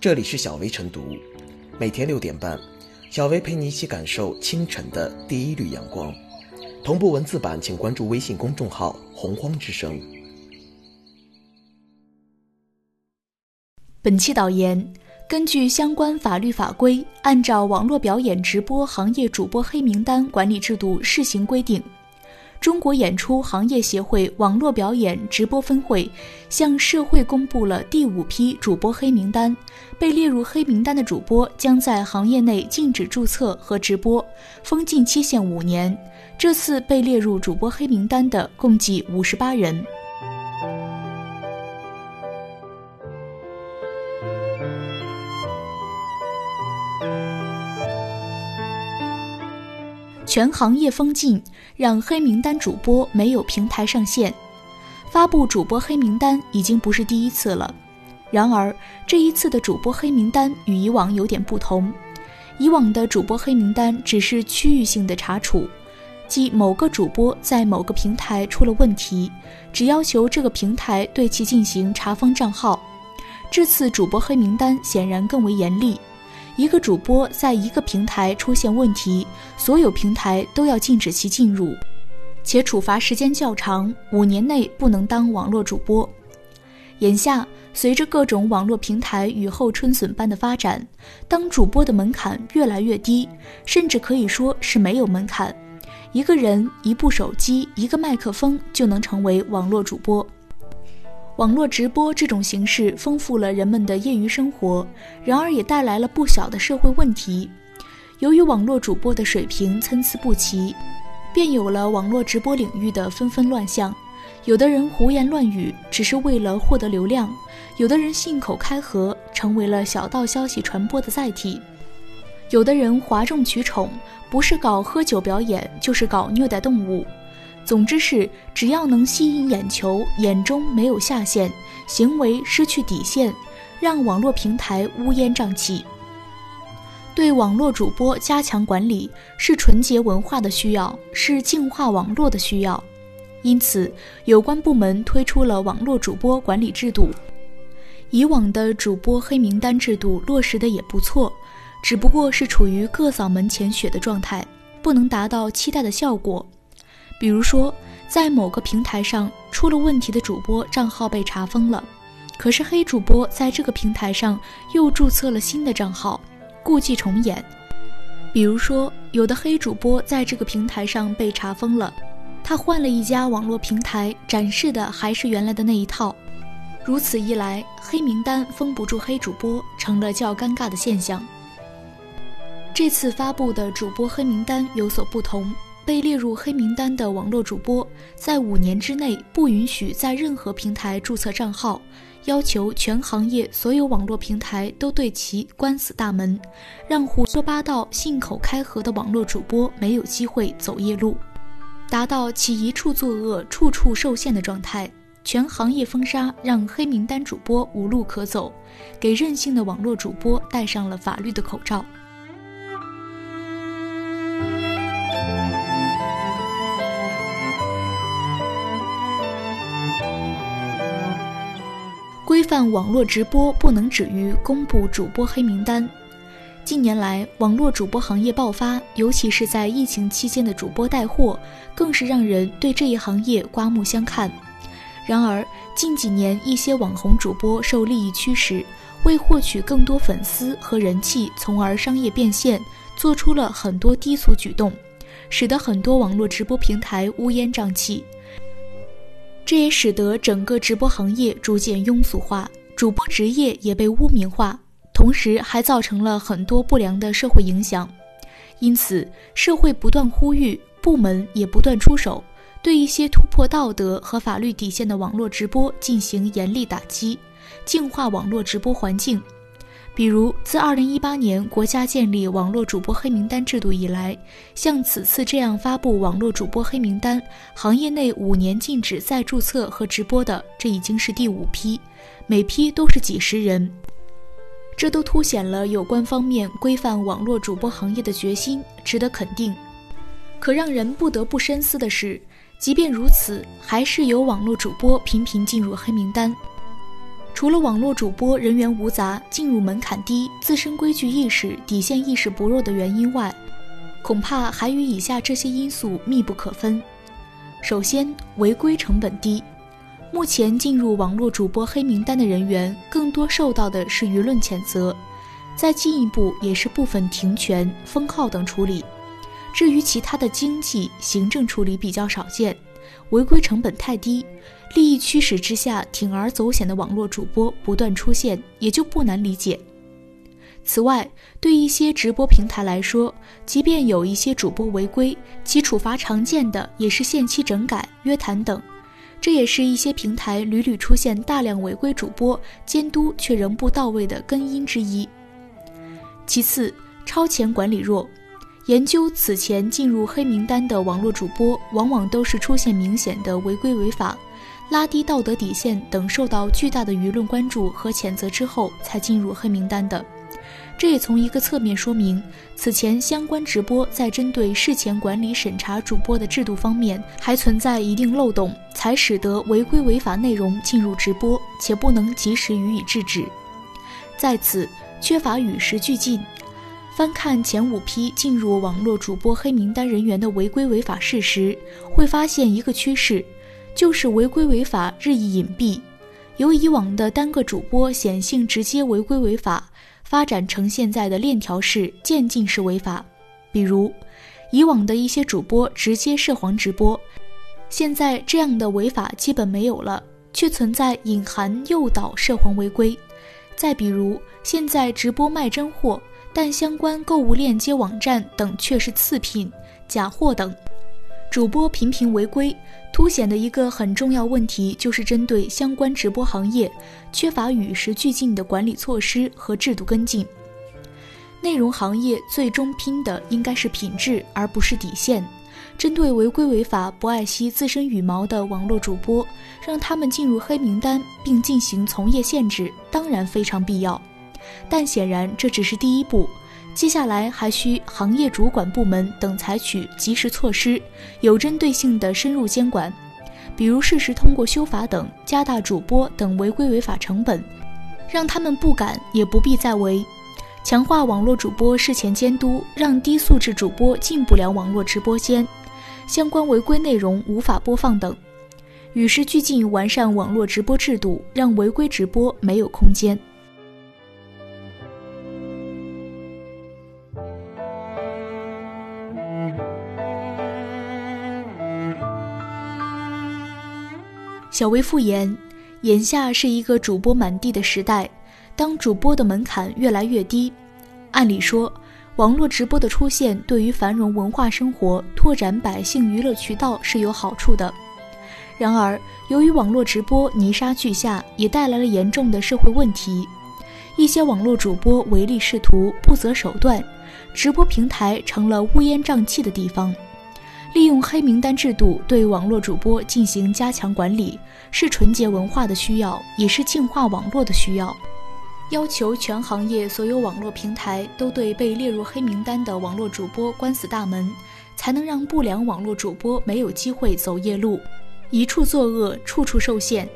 这里是小薇晨读，每天六点半，小薇陪你一起感受清晨的第一缕阳光。同步文字版，请关注微信公众号“洪荒之声”。本期导言：根据相关法律法规，按照网络表演直播行业主播黑名单管理制度试行规定。中国演出行业协会网络表演直播分会向社会公布了第五批主播黑名单，被列入黑名单的主播将在行业内禁止注册和直播，封禁期限五年。这次被列入主播黑名单的共计五十八人。全行业封禁，让黑名单主播没有平台上线。发布主播黑名单已经不是第一次了，然而这一次的主播黑名单与以往有点不同。以往的主播黑名单只是区域性的查处，即某个主播在某个平台出了问题，只要求这个平台对其进行查封账号。这次主播黑名单显然更为严厉。一个主播在一个平台出现问题，所有平台都要禁止其进入，且处罚时间较长，五年内不能当网络主播。眼下，随着各种网络平台雨后春笋般的发展，当主播的门槛越来越低，甚至可以说是没有门槛，一个人、一部手机、一个麦克风就能成为网络主播。网络直播这种形式丰富了人们的业余生活，然而也带来了不小的社会问题。由于网络主播的水平参差不齐，便有了网络直播领域的纷纷乱象。有的人胡言乱语，只是为了获得流量；有的人信口开河，成为了小道消息传播的载体；有的人哗众取宠，不是搞喝酒表演，就是搞虐待动物。总之是，只要能吸引眼球，眼中没有下限，行为失去底线，让网络平台乌烟瘴气。对网络主播加强管理，是纯洁文化的需要，是净化网络的需要。因此，有关部门推出了网络主播管理制度。以往的主播黑名单制度落实的也不错，只不过是处于各扫门前雪的状态，不能达到期待的效果。比如说，在某个平台上出了问题的主播账号被查封了，可是黑主播在这个平台上又注册了新的账号，故伎重演。比如说，有的黑主播在这个平台上被查封了，他换了一家网络平台，展示的还是原来的那一套。如此一来，黑名单封不住黑主播，成了较尴尬的现象。这次发布的主播黑名单有所不同。被列入黑名单的网络主播，在五年之内不允许在任何平台注册账号，要求全行业所有网络平台都对其关死大门，让胡说八道、信口开河的网络主播没有机会走夜路，达到其一处作恶、处处受限的状态。全行业封杀，让黑名单主播无路可走，给任性的网络主播戴上了法律的口罩。规范网络直播不能止于公布主播黑名单。近年来，网络主播行业爆发，尤其是在疫情期间的主播带货，更是让人对这一行业刮目相看。然而，近几年一些网红主播受利益驱使，为获取更多粉丝和人气，从而商业变现，做出了很多低俗举动，使得很多网络直播平台乌烟瘴气。这也使得整个直播行业逐渐庸俗化，主播职业也被污名化，同时还造成了很多不良的社会影响。因此，社会不断呼吁，部门也不断出手，对一些突破道德和法律底线的网络直播进行严厉打击，净化网络直播环境。比如，自2018年国家建立网络主播黑名单制度以来，像此次这样发布网络主播黑名单，行业内五年禁止再注册和直播的，这已经是第五批，每批都是几十人，这都凸显了有关方面规范网络主播行业的决心，值得肯定。可让人不得不深思的是，即便如此，还是有网络主播频频进入黑名单。除了网络主播人员无杂、进入门槛低、自身规矩意识、底线意识薄弱的原因外，恐怕还与以下这些因素密不可分。首先，违规成本低。目前进入网络主播黑名单的人员，更多受到的是舆论谴责，再进一步也是部分停权、封号等处理。至于其他的经济、行政处理比较少见，违规成本太低，利益驱使之下铤而走险的网络主播不断出现，也就不难理解。此外，对一些直播平台来说，即便有一些主播违规，其处罚常见的也是限期整改、约谈等，这也是一些平台屡屡出现大量违规主播监督却仍不到位的根因之一。其次，超前管理弱。研究此前进入黑名单的网络主播，往往都是出现明显的违规违法、拉低道德底线等，受到巨大的舆论关注和谴责之后才进入黑名单的。这也从一个侧面说明，此前相关直播在针对事前管理审查主播的制度方面还存在一定漏洞，才使得违规违法内容进入直播，且不能及时予以制止。在此，缺乏与时俱进。翻看前五批进入网络主播黑名单人员的违规违法事实，会发现一个趋势，就是违规违法日益隐蔽。由以往的单个主播显性直接违规违法，发展成现在的链条式渐进式违法。比如，以往的一些主播直接涉黄直播，现在这样的违法基本没有了，却存在隐含诱导涉黄违规。再比如，现在直播卖真货。但相关购物链接网站等却是次品、假货等，主播频频违规，凸显的一个很重要问题就是针对相关直播行业缺乏与时俱进的管理措施和制度跟进。内容行业最终拼的应该是品质，而不是底线。针对违规违法、不爱惜自身羽毛的网络主播，让他们进入黑名单并进行从业限制，当然非常必要。但显然这只是第一步，接下来还需行业主管部门等采取及时措施，有针对性的深入监管，比如适时通过修法等加大主播等违规违法成本，让他们不敢也不必再违；强化网络主播事前监督，让低素质主播进不了网络直播间，相关违规内容无法播放等，与时俱进完善网络直播制度，让违规直播没有空间。小微复言，眼下是一个主播满地的时代。当主播的门槛越来越低，按理说，网络直播的出现对于繁荣文化生活、拓展百姓娱乐渠道是有好处的。然而，由于网络直播泥沙俱下，也带来了严重的社会问题。一些网络主播唯利是图、不择手段，直播平台成了乌烟瘴气的地方。利用黑名单制度对网络主播进行加强管理，是纯洁文化的需要，也是净化网络的需要。要求全行业所有网络平台都对被列入黑名单的网络主播关死大门，才能让不良网络主播没有机会走夜路，一处作恶，处处受限。